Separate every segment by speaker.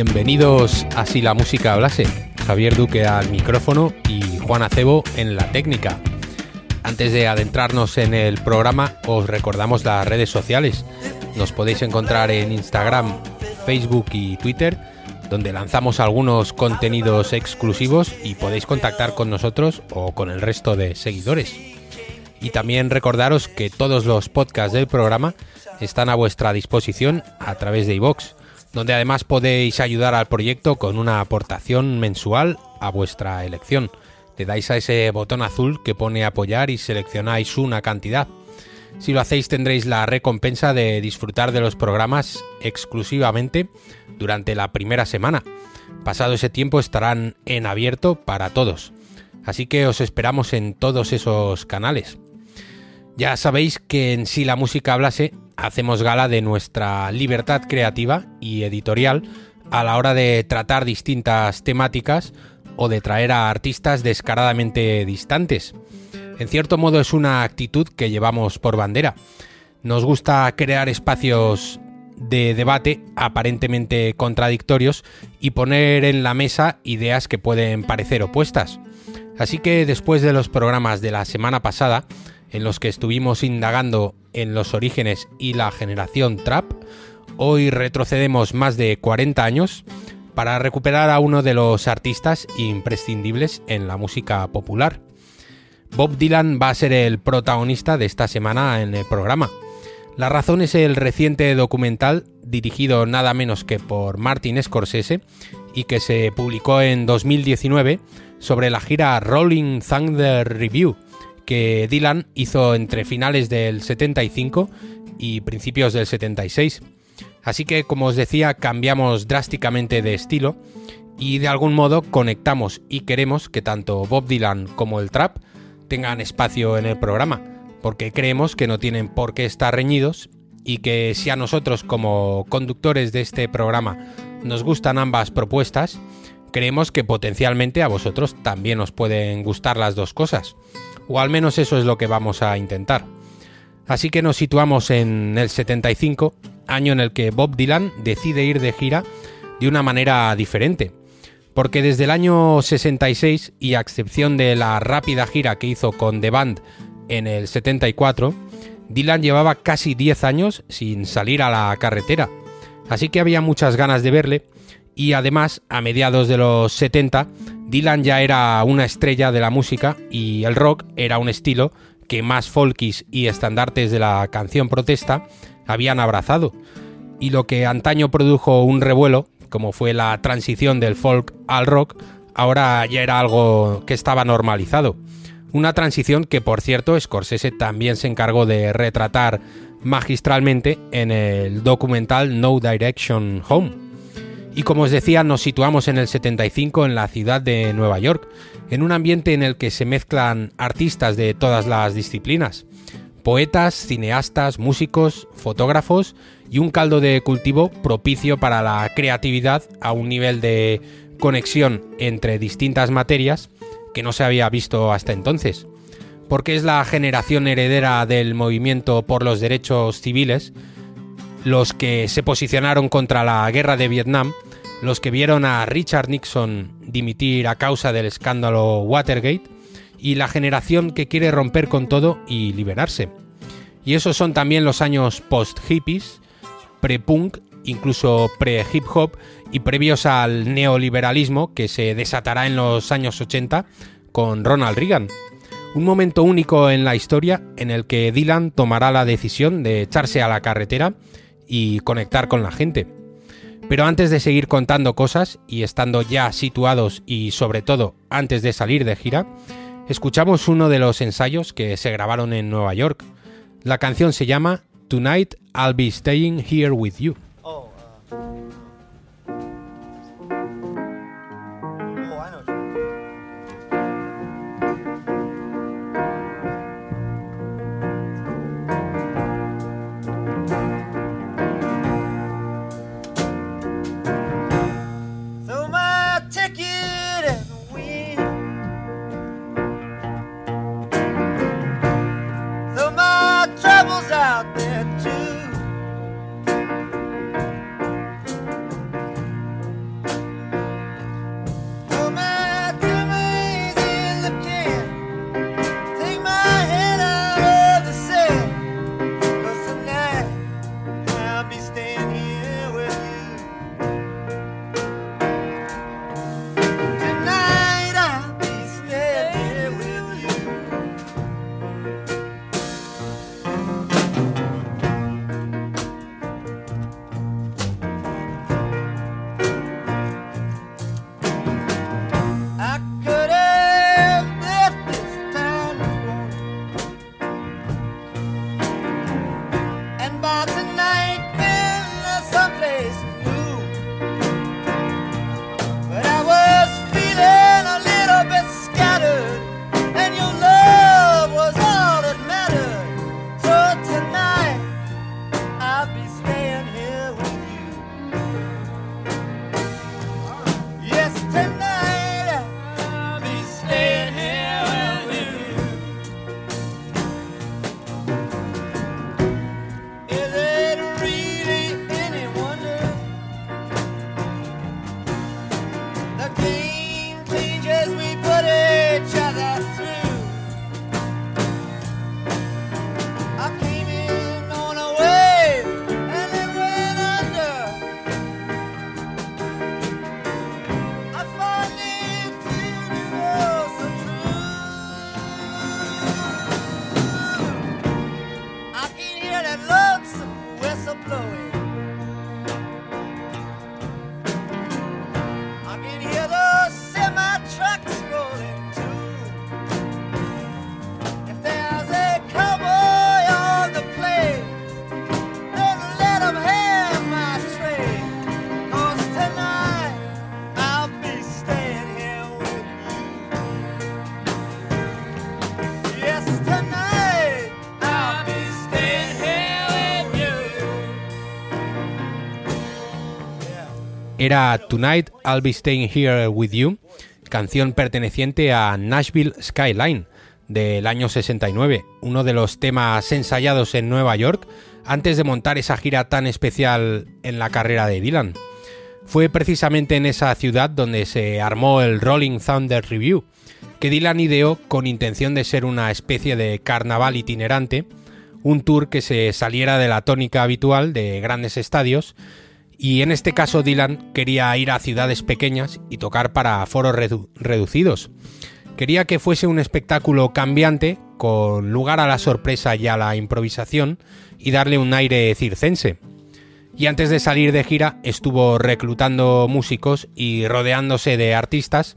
Speaker 1: Bienvenidos a Si la música hablase. Javier Duque al micrófono y Juan Acebo en la técnica. Antes de adentrarnos en el programa, os recordamos las redes sociales. Nos podéis encontrar en Instagram, Facebook y Twitter, donde lanzamos algunos contenidos exclusivos y podéis contactar con nosotros o con el resto de seguidores. Y también recordaros que todos los podcasts del programa están a vuestra disposición a través de iVox, donde además podéis ayudar al proyecto con una aportación mensual a vuestra elección. Le dais a ese botón azul que pone apoyar y seleccionáis una cantidad. Si lo hacéis tendréis la recompensa de disfrutar de los programas exclusivamente durante la primera semana. Pasado ese tiempo estarán en abierto para todos. Así que os esperamos en todos esos canales. Ya sabéis que en Si la música hablase hacemos gala de nuestra libertad creativa y editorial a la hora de tratar distintas temáticas o de traer a artistas descaradamente distantes. En cierto modo es una actitud que llevamos por bandera. Nos gusta crear espacios de debate aparentemente contradictorios y poner en la mesa ideas que pueden parecer opuestas. Así que después de los programas de la semana pasada, en los que estuvimos indagando en los orígenes y la generación trap, hoy retrocedemos más de 40 años para recuperar a uno de los artistas imprescindibles en la música popular. Bob Dylan va a ser el protagonista de esta semana en el programa. La razón es el reciente documental dirigido nada menos que por Martin Scorsese y que se publicó en 2019 sobre la gira Rolling Thunder Review, que Dylan hizo entre finales del 75 y principios del 76. Así que, como os decía, cambiamos drásticamente de estilo y de algún modo conectamos y queremos que tanto Bob Dylan como el trap tengan espacio en el programa, porque creemos que no tienen por qué estar reñidos y que si a nosotros como conductores de este programa nos gustan ambas propuestas, creemos que potencialmente a vosotros también os pueden gustar las dos cosas o al menos eso es lo que vamos a intentar. Así que nos situamos en el 75, año en el que Bob Dylan decide ir de gira de una manera diferente. Porque desde el año 66, y a excepción de la rápida gira que hizo con The Band en el 74, Dylan llevaba casi 10 años sin salir a la carretera. Así que había muchas ganas de verle y además a mediados de los 70 Dylan ya era una estrella de la música y el rock era un estilo que más folkies y estandartes de la canción protesta habían abrazado. Y lo que antaño produjo un revuelo, como fue la transición del folk al rock, ahora ya era algo que estaba normalizado. Una transición que, por cierto, Scorsese también se encargó de retratar magistralmente en el documental No Direction Home. Y como os decía, nos situamos en el 75 en la ciudad de Nueva York, en un ambiente en el que se mezclan artistas de todas las disciplinas, poetas, cineastas, músicos, fotógrafos y un caldo de cultivo propicio para la creatividad a un nivel de conexión entre distintas materias que no se había visto hasta entonces. Porque es la generación heredera del movimiento por los derechos civiles los que se posicionaron contra la guerra de Vietnam los que vieron a Richard Nixon dimitir a causa del escándalo Watergate y la generación que quiere romper con todo y liberarse. Y esos son también los años post-hippies, pre-punk, incluso pre-hip hop y previos al neoliberalismo que se desatará en los años 80 con Ronald Reagan. Un momento único en la historia en el que Dylan tomará la decisión de echarse a la carretera y conectar con la gente. Pero antes de seguir contando cosas y estando ya situados y sobre todo antes de salir de gira, escuchamos uno de los ensayos que se grabaron en Nueva York. La canción se llama Tonight I'll Be Staying Here With You.
Speaker 2: Era Tonight I'll Be Staying Here With You, canción perteneciente a Nashville Skyline del año 69, uno de los temas ensayados en Nueva York antes de montar esa gira tan especial en la carrera de Dylan. Fue precisamente en esa ciudad donde se armó el Rolling Thunder Review, que Dylan ideó con intención de ser una especie de carnaval itinerante, un tour que se saliera de la tónica habitual de grandes estadios, y en este caso Dylan quería ir a ciudades pequeñas y tocar para foros reducidos. Quería que fuese un espectáculo cambiante, con lugar a la sorpresa y a la improvisación, y darle un aire circense. Y antes de salir de gira estuvo reclutando músicos y rodeándose de artistas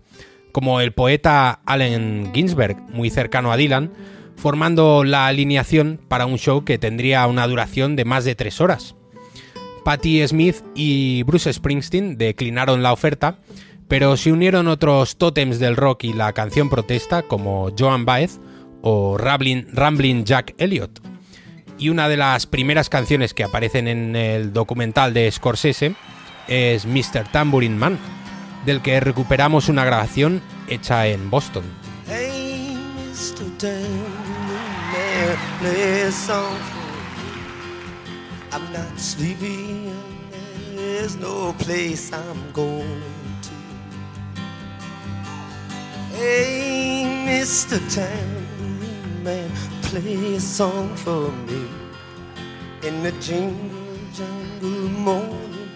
Speaker 2: como el poeta Allen Ginsberg, muy cercano a Dylan, formando la alineación para un show que tendría una duración de más de tres horas. Patti Smith y Bruce Springsteen declinaron la oferta, pero se unieron otros tótems del rock y la canción protesta como Joan Baez o Ramblin', Jack Elliott. Y una de las primeras canciones que aparecen en el documental de Scorsese es Mr. Tambourine Man, del que recuperamos una grabación hecha en Boston. I'm not sleepy there's no place I'm going to. Hey, Mr. Tambourine Man, play a song for me. In the jingle jangle morning,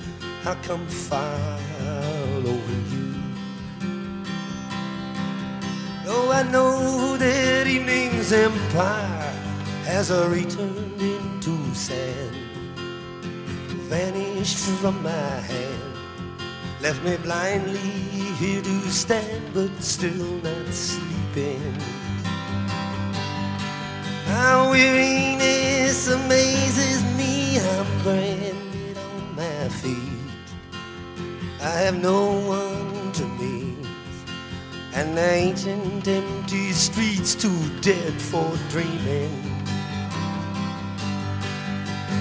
Speaker 2: I come following you. Oh, I know that evening's empire has returned into sand, vanished from my hand, left me blindly here to stand, but still not sleeping. My weariness amazes me. I'm branded on my feet. I have no one to meet. And the ancient empty streets too dead for dreaming.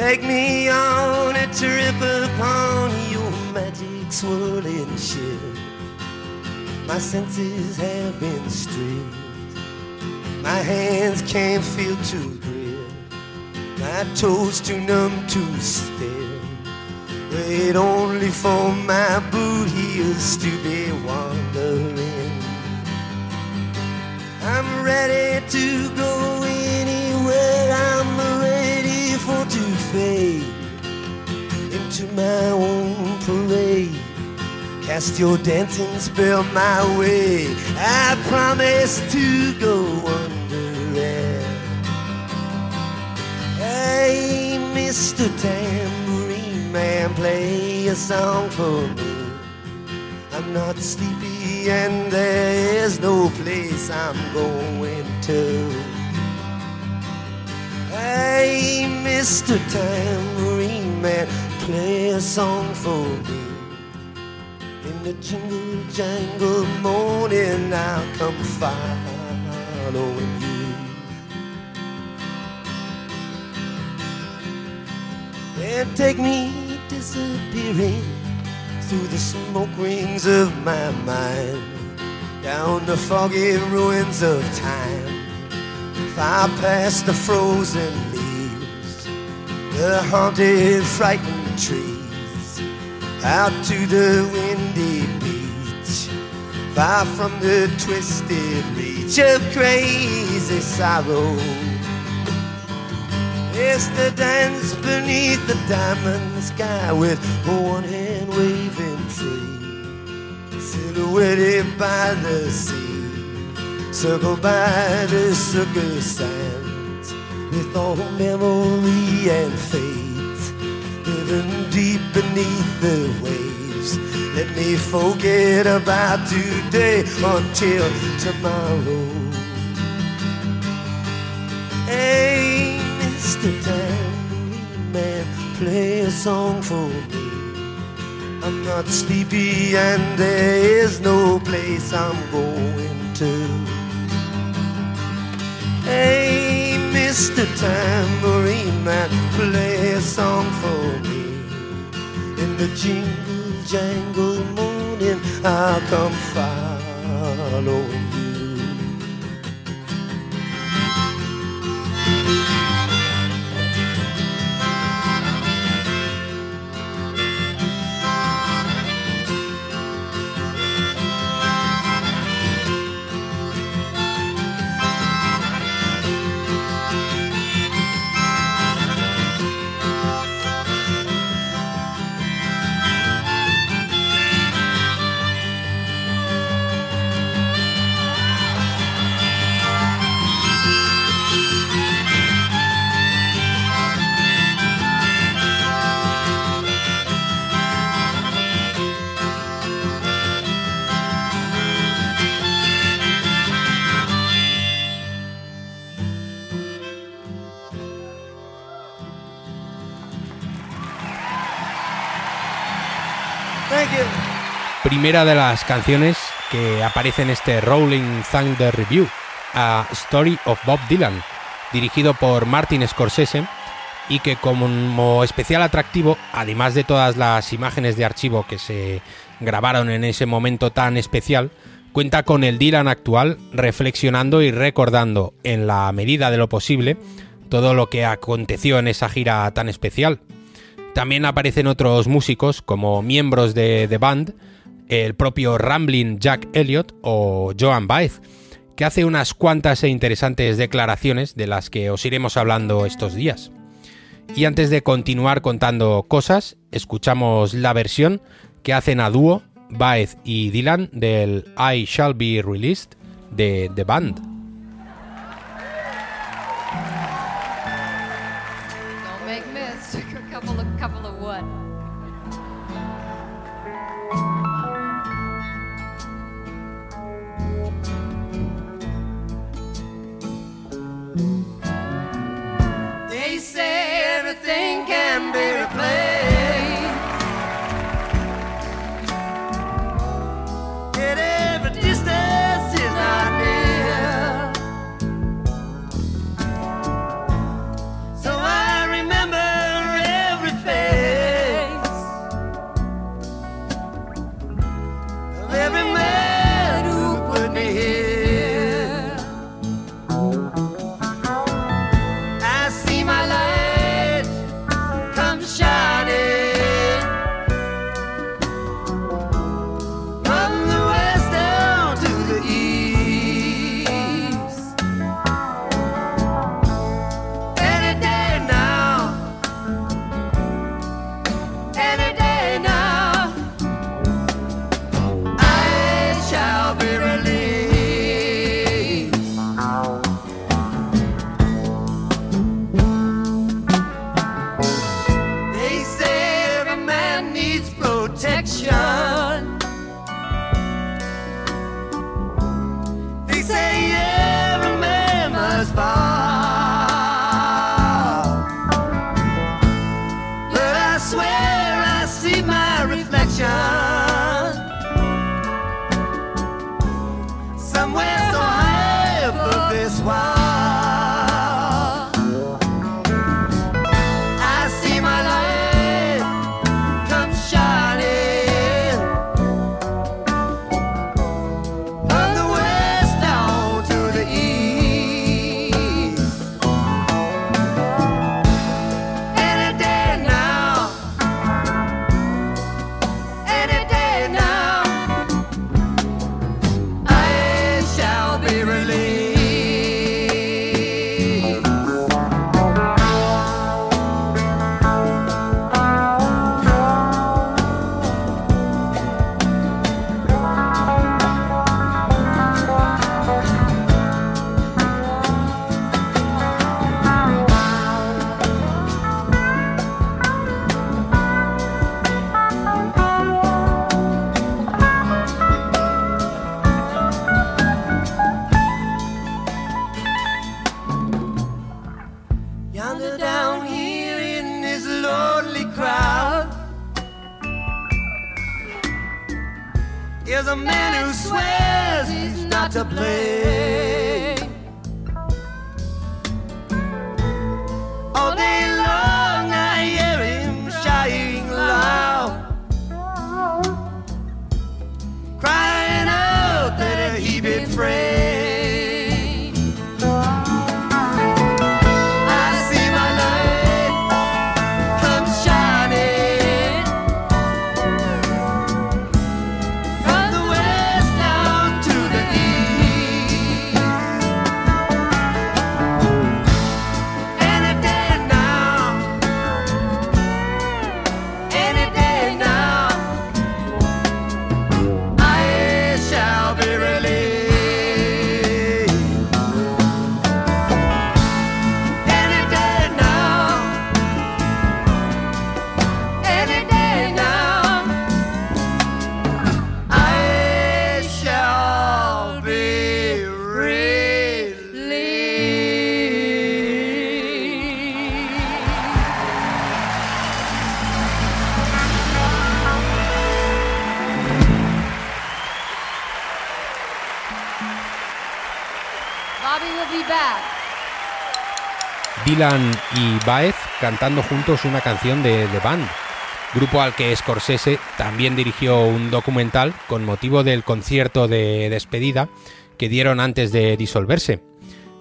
Speaker 2: Take me on a trip upon your magic swirling ship. My senses have been stripped. My hands can't feel to grip. My toes too numb to step. Wait only for my boot heels to be wandering. I'm ready to go fade into my own parade. Cast your dancing spell my way. I promise to go under it. Hey, Mr. Tambourine Man, play a song for me. I'm not sleepy and there is no place I'm going to. Hey, Mr. Tambourine Man, play a song for me. In the jingle jangle morning, I'll come following you. And take me disappearing through the smoke rings of my mind, down the foggy ruins of time, far past the frozen leaves, the haunted, frightened trees out to the windy beach, far from the twisted reach of crazy sorrow. It's the dance beneath the diamond sky with one hand waving free, silhouetted by the sea, circled by the circus sands, with all memory and fate living deep beneath the waves. Let me forget about today until tomorrow. Hey, Mr. Tambourine Man, play a song for me. I'm not sleepy and there is no place I'm going to. Hey, Mr. Tambourine Man, play a song for me. In the jingle jangle morning, I'll come following you.
Speaker 1: Primera de las canciones que aparece en este Rolling Thunder Review, A Story of Bob Dylan, dirigido por Martin Scorsese y que como especial atractivo, además de todas las imágenes de archivo que se grabaron en ese momento tan especial, cuenta con el Dylan actual reflexionando y recordando en la medida de lo posible todo lo que aconteció en esa gira tan especial. También aparecen otros músicos como miembros de The Band, el propio Ramblin Jack Elliott o Joan Baez, que hace unas cuantas e interesantes declaraciones de las que os iremos hablando estos días. Y antes de continuar contando cosas, escuchamos la versión que hacen a dúo Baez y Dylan del I Shall Be Released de The Band. Dylan y Baez cantando juntos una canción de The Band, grupo al que Scorsese también dirigió un documental con motivo del concierto de despedida que dieron antes de disolverse.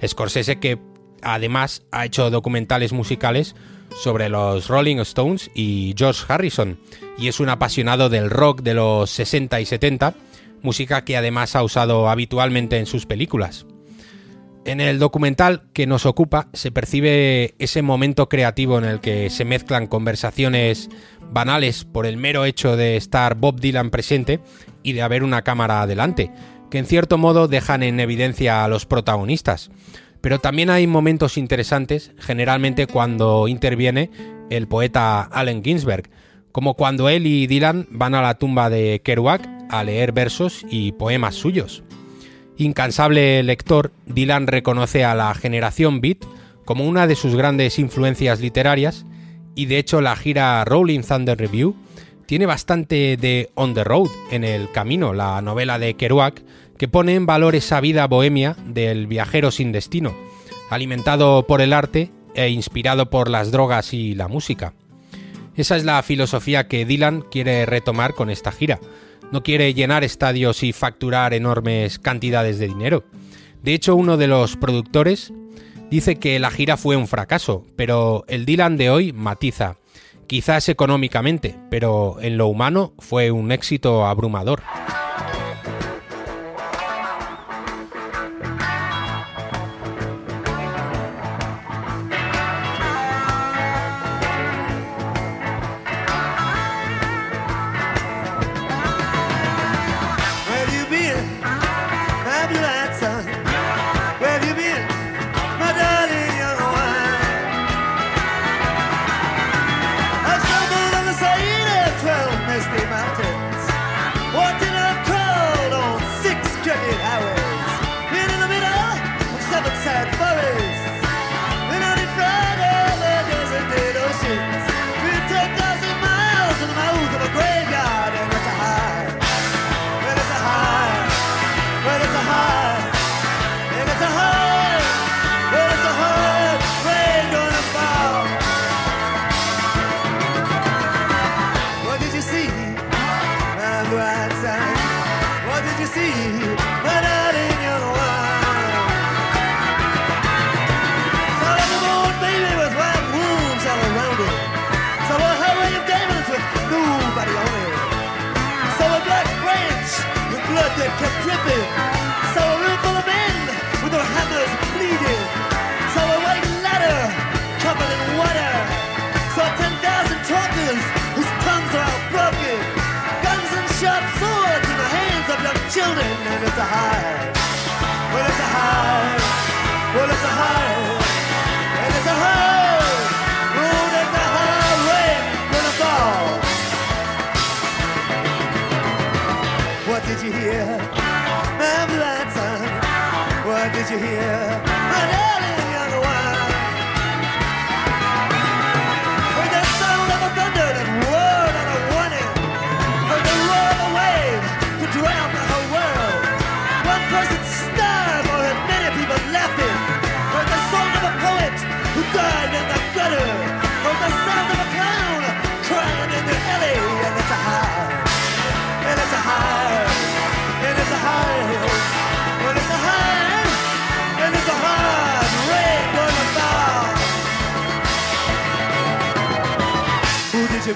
Speaker 1: Scorsese que además ha hecho documentales musicales sobre los Rolling Stones y George Harrison y es un apasionado del rock de los 60 y 70, música que además ha usado habitualmente en sus películas. En el documental que nos ocupa se percibe ese momento creativo en el que se mezclan conversaciones banales por el mero hecho de estar Bob Dylan presente y de haber una cámara adelante, que en cierto modo dejan en evidencia a los protagonistas. Pero también hay momentos interesantes, generalmente cuando interviene el poeta Allen Ginsberg, como cuando él y Dylan van a la tumba de Kerouac a leer versos y poemas suyos. Incansable lector, Dylan reconoce a la generación Beat como una de sus grandes influencias literarias y de hecho la gira Rolling Thunder Review tiene bastante de On the Road en el camino, la novela de Kerouac, que pone en valor esa vida bohemia del viajero sin destino, alimentado por el arte e inspirado por las drogas y la música. Esa es la filosofía que Dylan quiere retomar con esta gira. No quiere llenar estadios y facturar enormes cantidades de dinero. De hecho, uno de los productores dice que la gira fue un fracaso, pero el Dylan de hoy matiza. Quizás económicamente, pero en lo humano fue un éxito abrumador.
Speaker 2: You hear?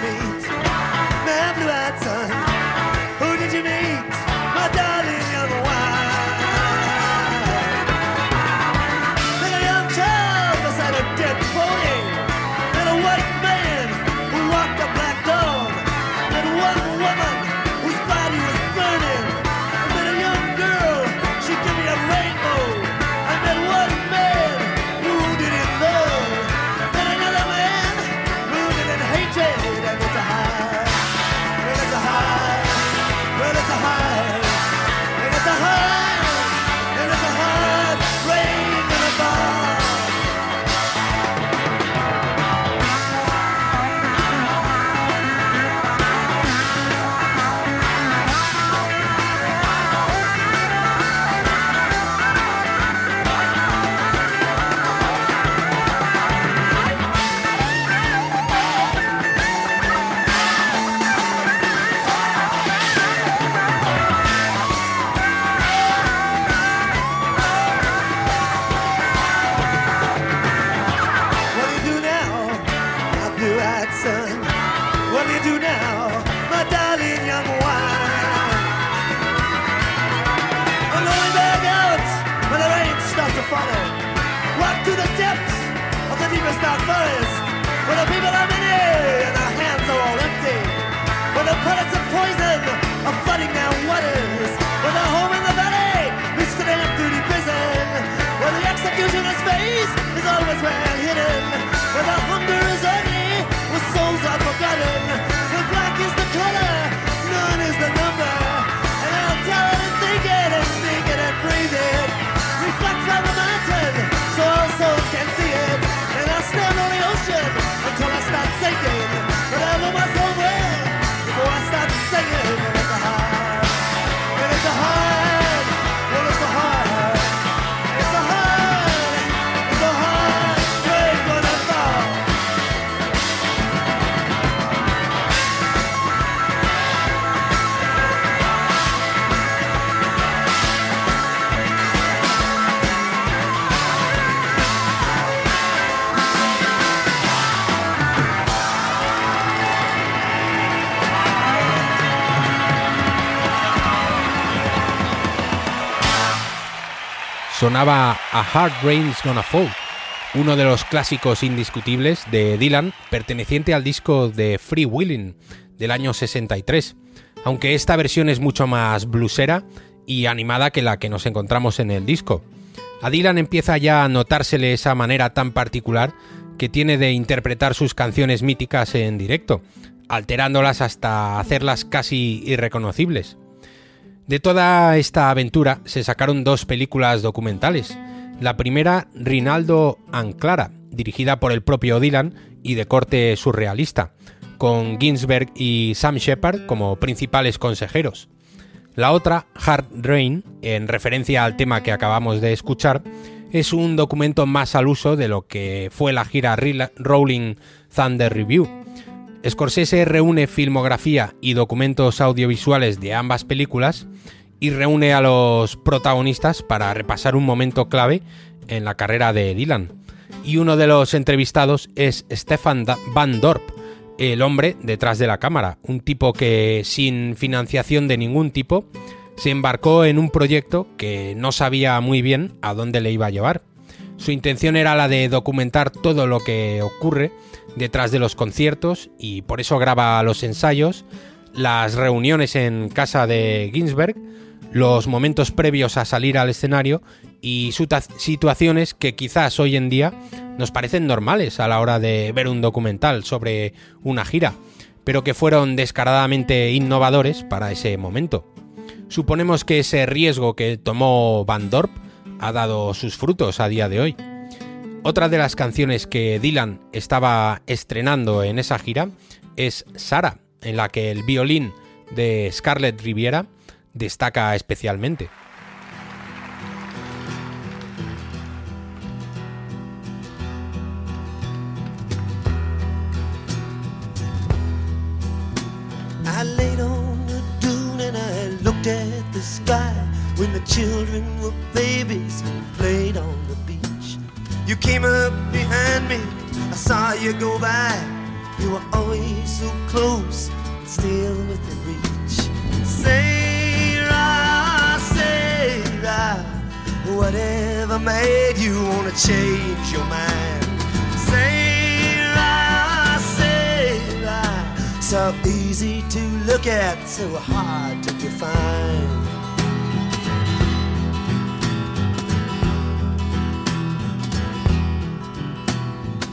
Speaker 2: me.
Speaker 1: Sonaba A Hard Rain's Gonna Fall, uno de los clásicos indiscutibles de Dylan, perteneciente al disco de Free Willing del año 63, aunque esta versión es mucho más bluesera y animada que la que nos encontramos en el disco. A Dylan empieza ya a notársele esa manera tan particular que tiene de interpretar sus canciones míticas en directo, alterándolas hasta hacerlas casi irreconocibles. De toda esta aventura se sacaron dos películas documentales. La primera, Rinaldo Anclara, dirigida por el propio Dylan y de corte surrealista, con Ginsberg y Sam Shepard como principales consejeros. La otra, Hard Rain, en referencia al tema que acabamos de escuchar, es un documento más al uso de lo que fue la gira Rolling Thunder Review, Scorsese reúne filmografía y documentos audiovisuales de ambas películas y reúne a los protagonistas para repasar un momento clave en la carrera de Dylan. Y uno de los entrevistados es Stefan Van Dorp, el hombre detrás de la cámara, un tipo que sin financiación de ningún tipo se embarcó en un proyecto que no sabía muy bien a dónde le iba a llevar. Su intención era la de documentar todo lo que ocurre detrás de los conciertos y por eso graba los ensayos, las reuniones en casa de Ginsberg, los momentos previos a salir al escenario y situaciones que quizás hoy en día nos parecen normales a la hora de ver un documental sobre una gira, pero que fueron descaradamente innovadores para ese momento. Suponemos que ese riesgo que tomó Van Dorp ha dado sus frutos a día de hoy. Otra de las canciones que Dylan estaba estrenando en esa gira es Sara, en la que el violín de Scarlett Riviera destaca especialmente. You came up behind me, I saw you go by. You were always so close, still within reach. Sarah, Sarah, whatever made you wanna change your mind? Sarah, Sarah,
Speaker 2: So easy to look at, so hard to define.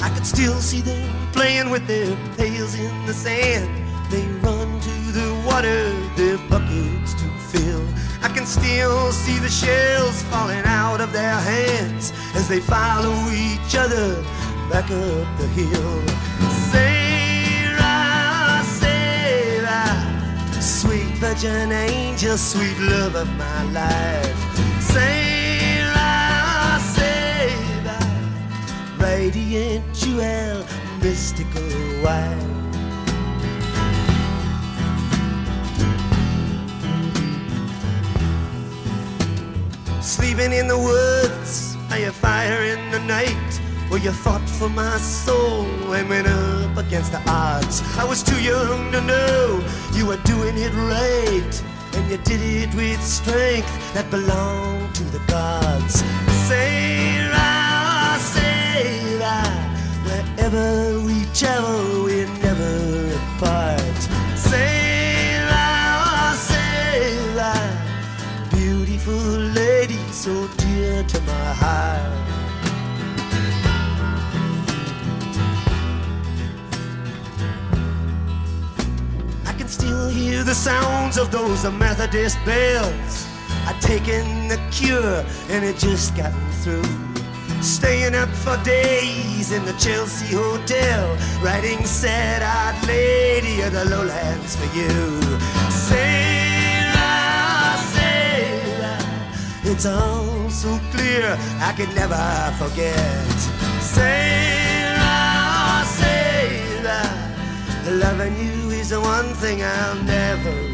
Speaker 2: I could still see them playing with their pails in the sand. They run to the water, their buckets to fill. I can still see the shells falling out of their hands as they follow each other back up the hill. Sarah, Sarah, sweet virgin angel, sweet love of my life. Sarah, radiant jewel, mystical wife. Sleeping in the woods by a fire in the night Where you fought for my soul and went up against the odds I was too young to know you were doing it right And you did it with strength that belonged to the gods We travel we're never apart Sarah, Sarah Beautiful lady so dear to my heart I can still hear the sounds of those Methodist bells. I'd taken the cure and it just gotten through. Staying up for days in the Chelsea Hotel, writing sad eyed lady of the lowlands for you. Sarah, Sarah, it's all so clear I could never forget. Sarah, Sarah, loving you is the one thing I'll never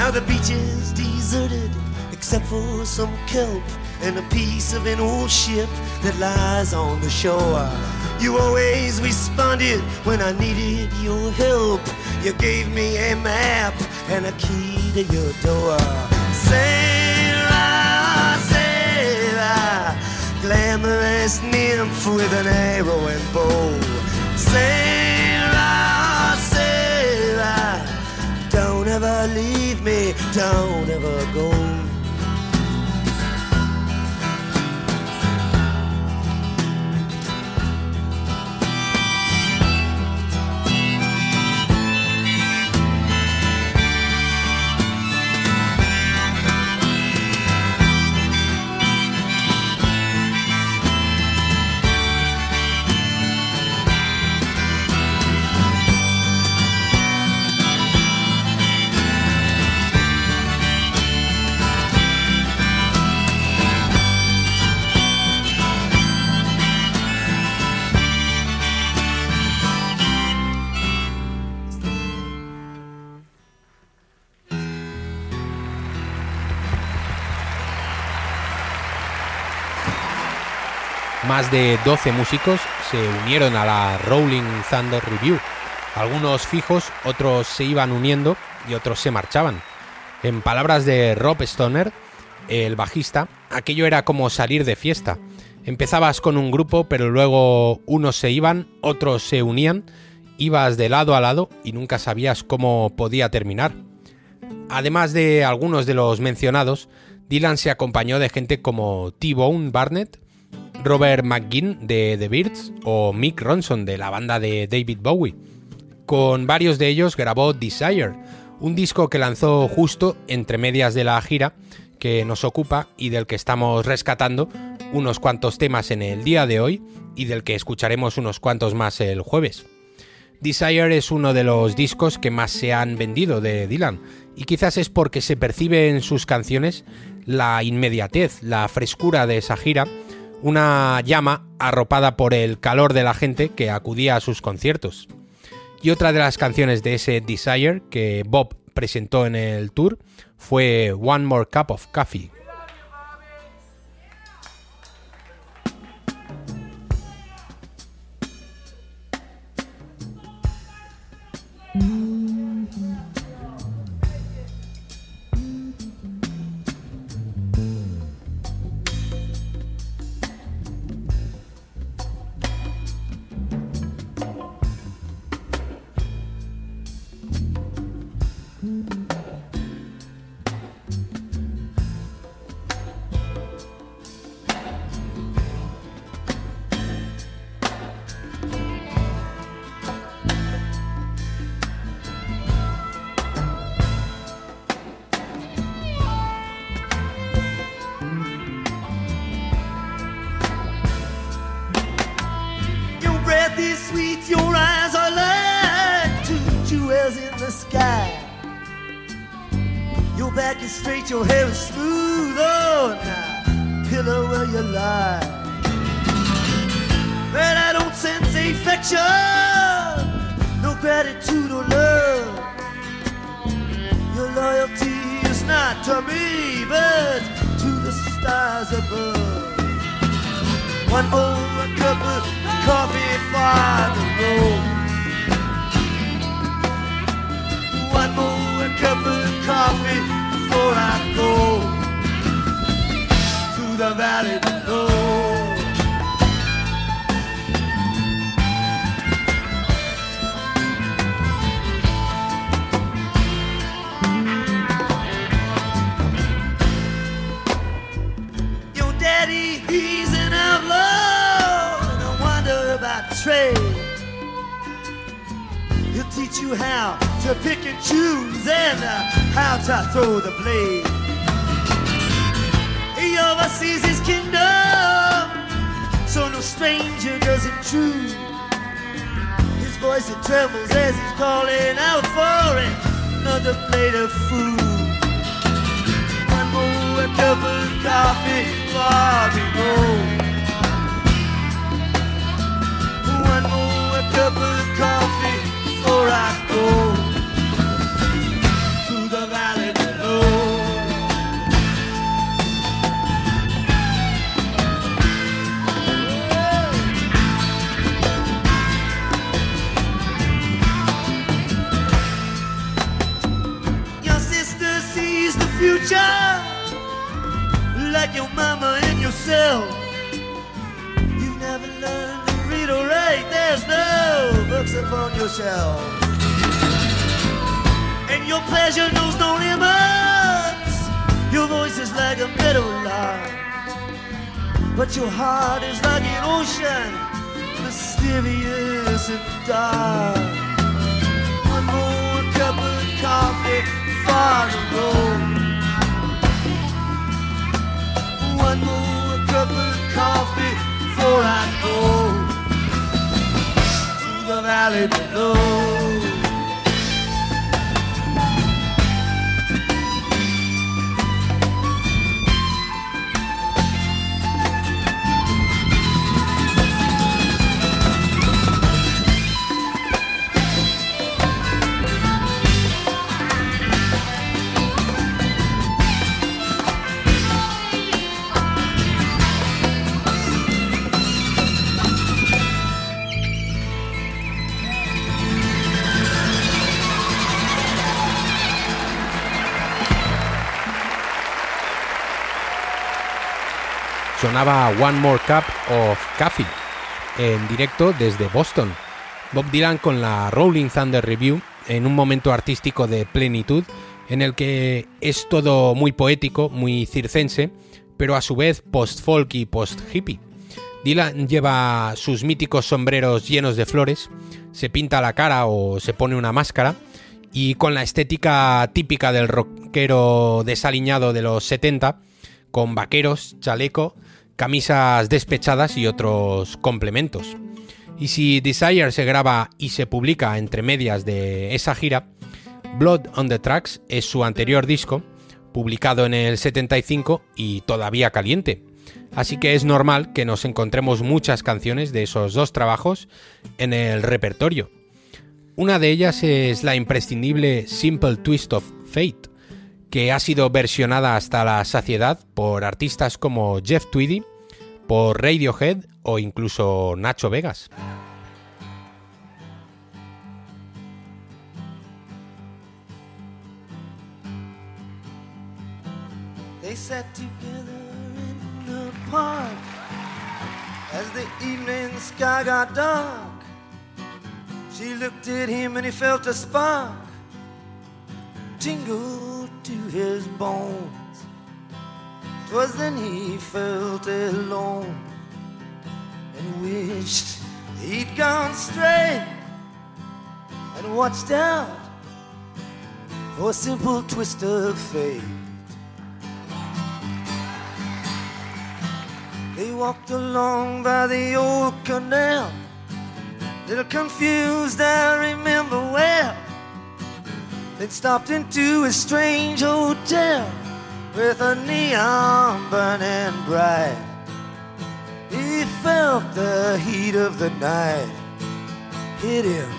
Speaker 2: Now the beach is deserted, except for some kelp and a piece of an old ship that lies on the shore. You always responded when I needed your help. You gave me a map and a key to your door. Sarah, Sarah, glamorous nymph with an arrow and bow. Sarah, don't ever leave me, don't ever go.
Speaker 1: Más de 12 músicos se unieron a la Rolling Thunder Review. Algunos fijos, otros se iban uniendo y otros se marchaban. En palabras de Rob Stoner, el bajista, aquello era como salir de fiesta. Empezabas con un grupo, pero luego unos se iban, otros se unían, ibas de lado a lado y nunca sabías cómo podía terminar. Además de algunos de los mencionados, Dylan se acompañó de gente como T-Bone Barnett, Robert McGinn de The Birds o Mick Ronson de la banda de David Bowie. Con varios de ellos grabó Desire, un disco que lanzó justo entre medias de la gira que nos ocupa y del que estamos rescatando unos cuantos temas en el día de hoy y del que escucharemos unos cuantos más el jueves. Desire es uno de los discos que más se han vendido de Dylan y quizás es porque se percibe en sus canciones la inmediatez, la frescura de esa gira una llama arropada por el calor de la gente que acudía a sus conciertos. Y otra de las canciones de ese Desire que Bob presentó en el tour fue One More Cup of Coffee.
Speaker 2: How to pick and choose and uh, how to throw the blade. He oversees his kingdom, so no stranger does intrude. His voice it trembles as he's calling out for another plate of food. One more cup of coffee for road. One more cup of coffee before I go upon yourself. And your pleasure knows no limits. Your voice is like a meadow lark. But your heart is like an ocean, mysterious and dark. One more cup of coffee for lay below.
Speaker 1: One More Cup of Coffee en directo desde Boston. Bob Dylan con la Rolling Thunder Review en un momento artístico de plenitud en el que es todo muy poético, muy circense, pero a su vez post-folk y post-hippie. Dylan lleva sus míticos sombreros llenos de flores, se pinta la cara o se pone una máscara y con la estética típica del rockero desaliñado de los 70, con vaqueros, chaleco, camisas despechadas y otros complementos. Y si Desire se graba y se publica entre medias de esa gira, Blood on the Tracks es su anterior disco, publicado en el 75 y todavía caliente. Así que es normal que nos encontremos muchas canciones de esos dos trabajos en el repertorio. Una de ellas es la imprescindible Simple Twist of Fate, que ha sido versionada hasta la saciedad por artistas como Jeff Tweedy, por Radiohead o incluso Nacho Vegas.
Speaker 2: They sat together in the park as the evening sky got dark. She looked at him and he felt a spark tingle to his bones. Twas then he felt alone and wished he'd gone straight and watched out for a simple twist of fate. They walked along by the old canal, little confused, I remember well. Then stopped into a strange hotel with a neon burning bright. He felt the heat of the night hit him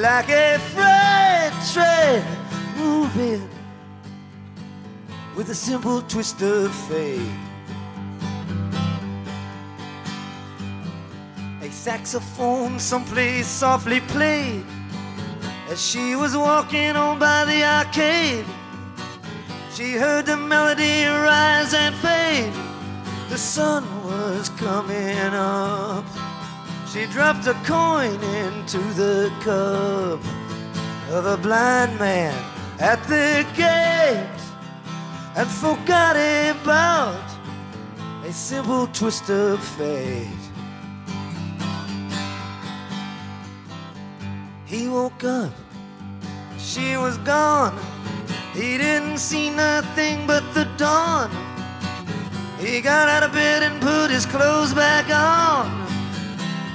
Speaker 2: like a freight train moving with a simple twist of fate. A saxophone someplace softly played as she was walking on by the arcade. She heard the melody rise and fade. The sun was coming up. She dropped a coin into the cup of a blind man at the gate and forgot about a simple twist of fate. He woke up, she was gone. He didn't see nothing but the dawn. He got out of bed and put his clothes back on,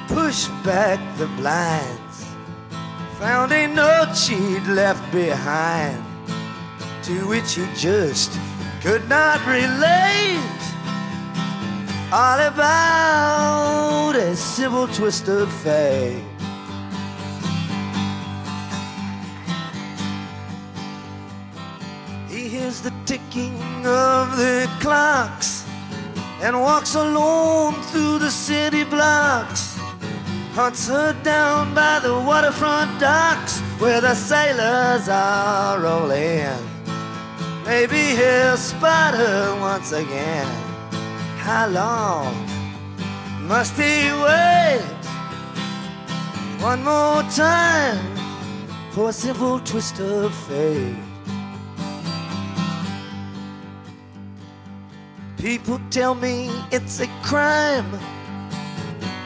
Speaker 2: pushed back the blinds, found a note she'd left behind, to which he just could not relate. All about a simple twist of fate. Hears the ticking of the clocks and walks alone through the city blocks. Hunts her down by the waterfront docks where the sailors are rolling. Maybe he'll spot her once again. How long must he wait? One more time for a simple twist of fate. People tell me it's a crime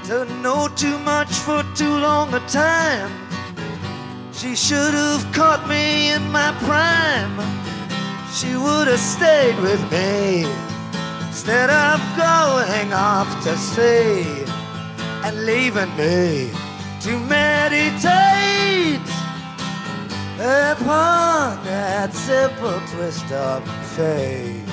Speaker 2: to know too much for too long a time. She should have caught me in my prime. She would have stayed with me instead of going off to sea and leaving me to meditate upon that simple twist of fate.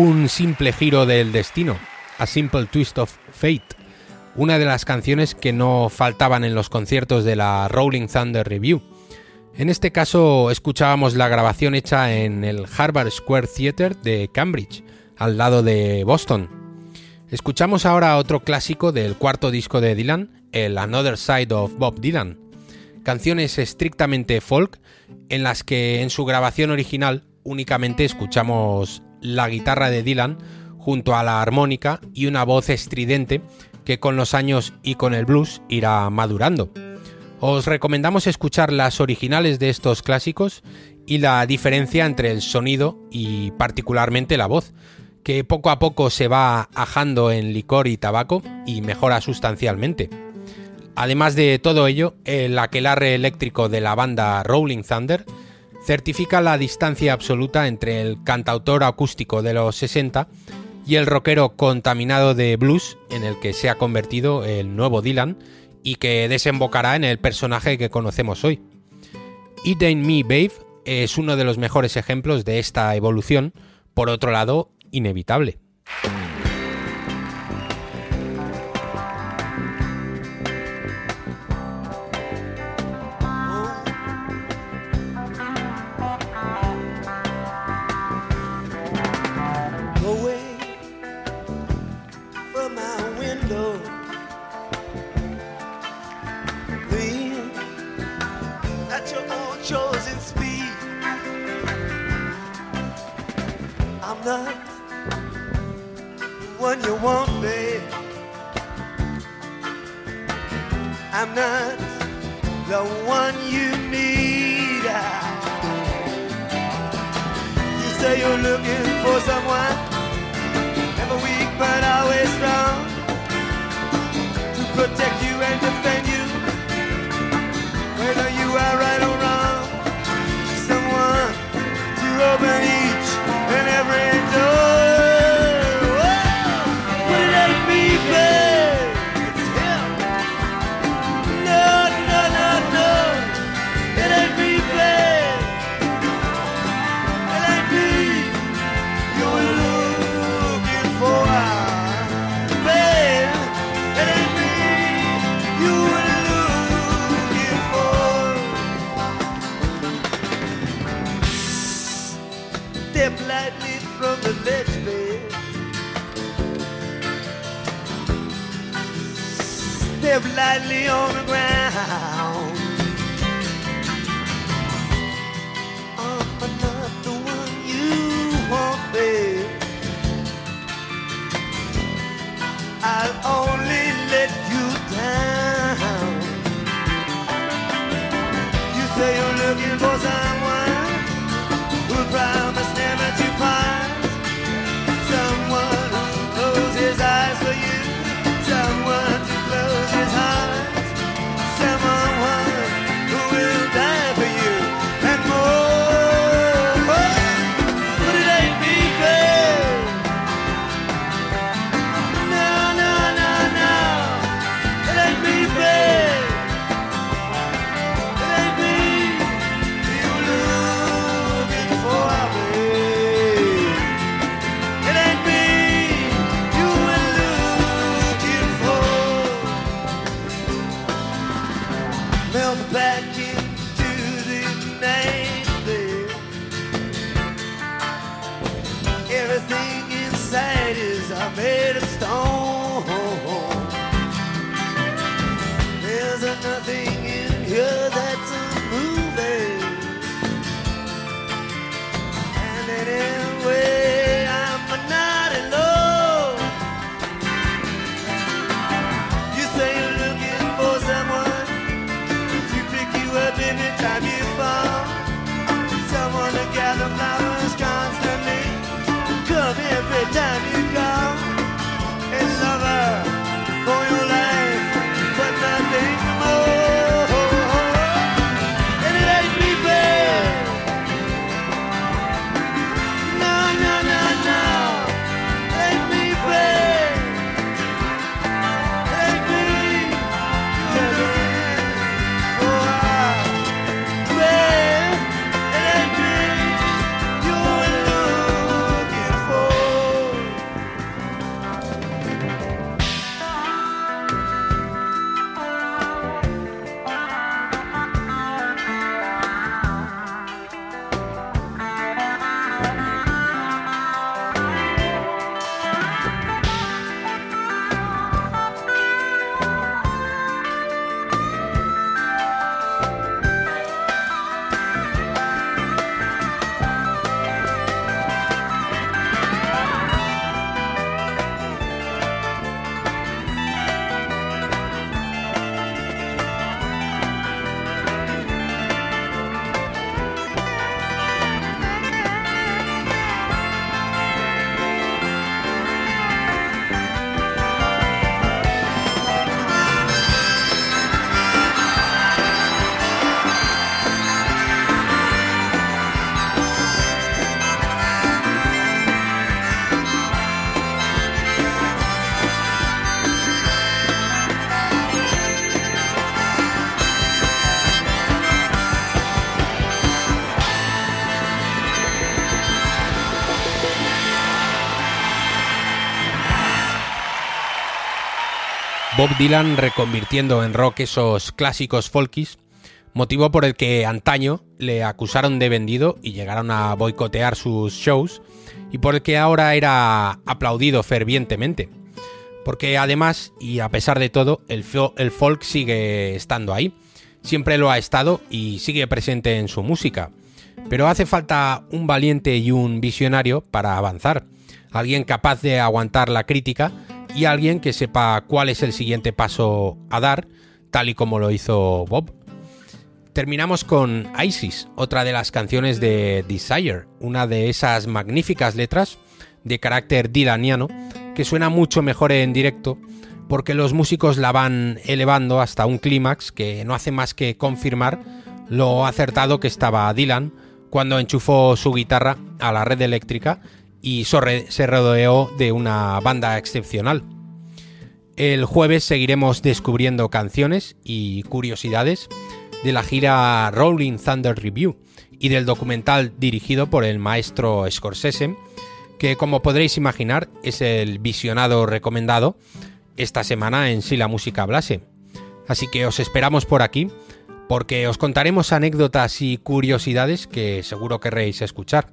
Speaker 1: Un simple giro del destino, A Simple Twist of Fate, una de las canciones que no faltaban en los conciertos de la Rolling Thunder Review. En este caso escuchábamos la grabación hecha en el Harvard Square Theatre de Cambridge, al lado de Boston. Escuchamos ahora otro clásico del cuarto disco de Dylan, el Another Side of Bob Dylan. Canciones estrictamente folk en las que en su grabación original únicamente escuchamos la guitarra de Dylan junto a la armónica y una voz estridente que con los años y con el blues irá madurando. Os recomendamos escuchar las originales de estos clásicos y la diferencia entre el sonido y particularmente la voz, que poco a poco se va ajando en licor y tabaco y mejora sustancialmente. Además de todo ello, el aquelarre eléctrico de la banda Rolling Thunder certifica la distancia absoluta entre el cantautor acústico de los 60 y el rockero contaminado de blues en el que se ha convertido el nuevo Dylan y que desembocará en el personaje que conocemos hoy. It Me Babe es uno de los mejores ejemplos de esta evolución, por otro lado, inevitable.
Speaker 2: step lightly from the ledge bed. Step lightly on the ground. now.
Speaker 1: Bob Dylan reconvirtiendo en rock esos clásicos folkies, motivo por el que antaño le acusaron de vendido y llegaron a boicotear sus shows, y por el que ahora era aplaudido fervientemente. Porque además, y a pesar de todo, el folk sigue estando ahí, siempre lo ha estado y sigue presente en su música. Pero hace falta un valiente y un visionario para avanzar, alguien capaz de aguantar la crítica, y alguien que sepa cuál es el siguiente paso a dar, tal y como lo hizo Bob. Terminamos con Isis, otra de las canciones de Desire, una de esas magníficas letras de carácter dilaniano que suena mucho mejor en directo porque los músicos la van elevando hasta un clímax que no hace más que confirmar lo acertado que estaba Dylan cuando enchufó su guitarra a la red eléctrica y se rodeó de una banda excepcional. El jueves seguiremos descubriendo canciones y curiosidades de la gira Rolling Thunder Review y del documental dirigido por el maestro Scorsese, que como podréis imaginar es el visionado recomendado esta semana en Si la música hablase. Así que os esperamos por aquí porque os contaremos anécdotas y curiosidades que seguro querréis escuchar.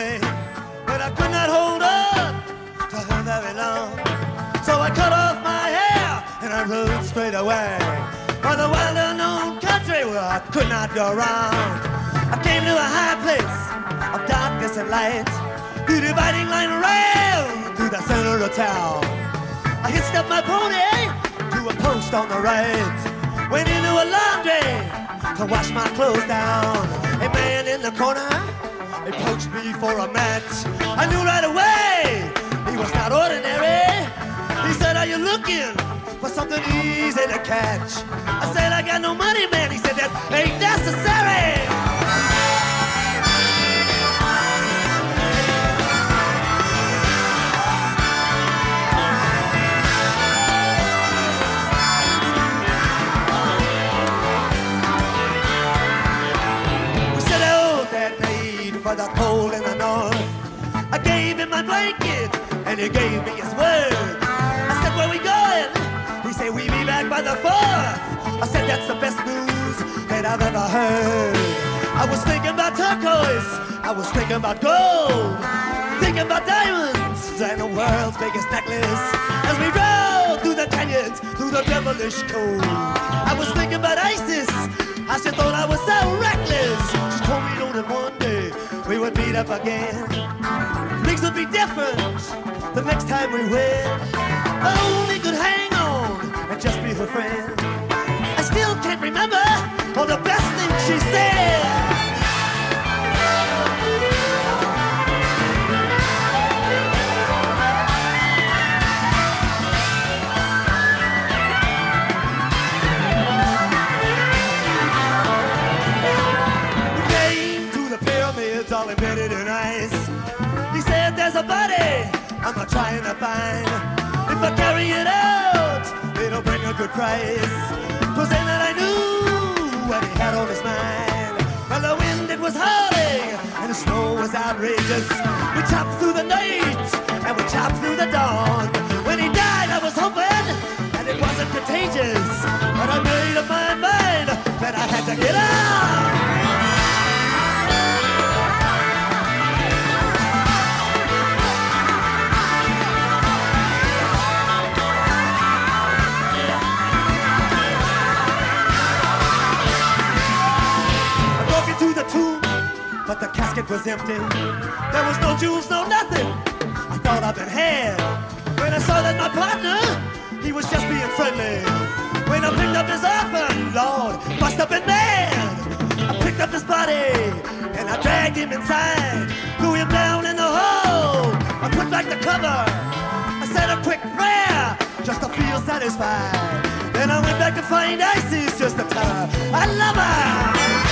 Speaker 2: Could not go wrong. I came to a high place of darkness and light, the dividing line rail through the center of town. I hitched up my pony to a post on the right, went into a laundry to wash my clothes down. A man in the corner approached me for a match. I knew right away he was not ordinary. He said, Are you looking for something easy to catch? I said, I got no money, man. He said, That ain't necessary. We said oh, that naive for the cold in the north. I gave him my blanket and he gave me his word. I said, Where we going? He said, We be back by the fourth. I said, That's the best news that I've ever heard. I was thinking about turquoise, I was thinking about gold, thinking about diamonds and the world's biggest necklace. As we rode through the canyons, through the devilish cold, I was thinking about ISIS. I just thought I was so reckless. She told me, that one day we would meet up again. Things would be different the next time we win. I only hang on and just be her friend. I still can't remember all the best things she said. all embedded in ice. He said, There's a body I'm not trying to find. If I carry it out, good price. Twas then that I knew what he had on his mind. Well, the wind, it was howling, and the snow was outrageous. We chopped through the night, and we chopped through the dawn. When he died, I was hoping that it wasn't contagious. But I made up my mind that I had to get out. Was empty. There was no jewels, no nothing. I thought I'd been had. When I saw that my partner, he was just being friendly. When I picked up his offer, Lord, must have been mad. I picked up his body and I dragged him inside, threw him down in the hole. I put back the cover. I said a quick prayer just to feel satisfied. Then I went back to find Isis just tell her I love her.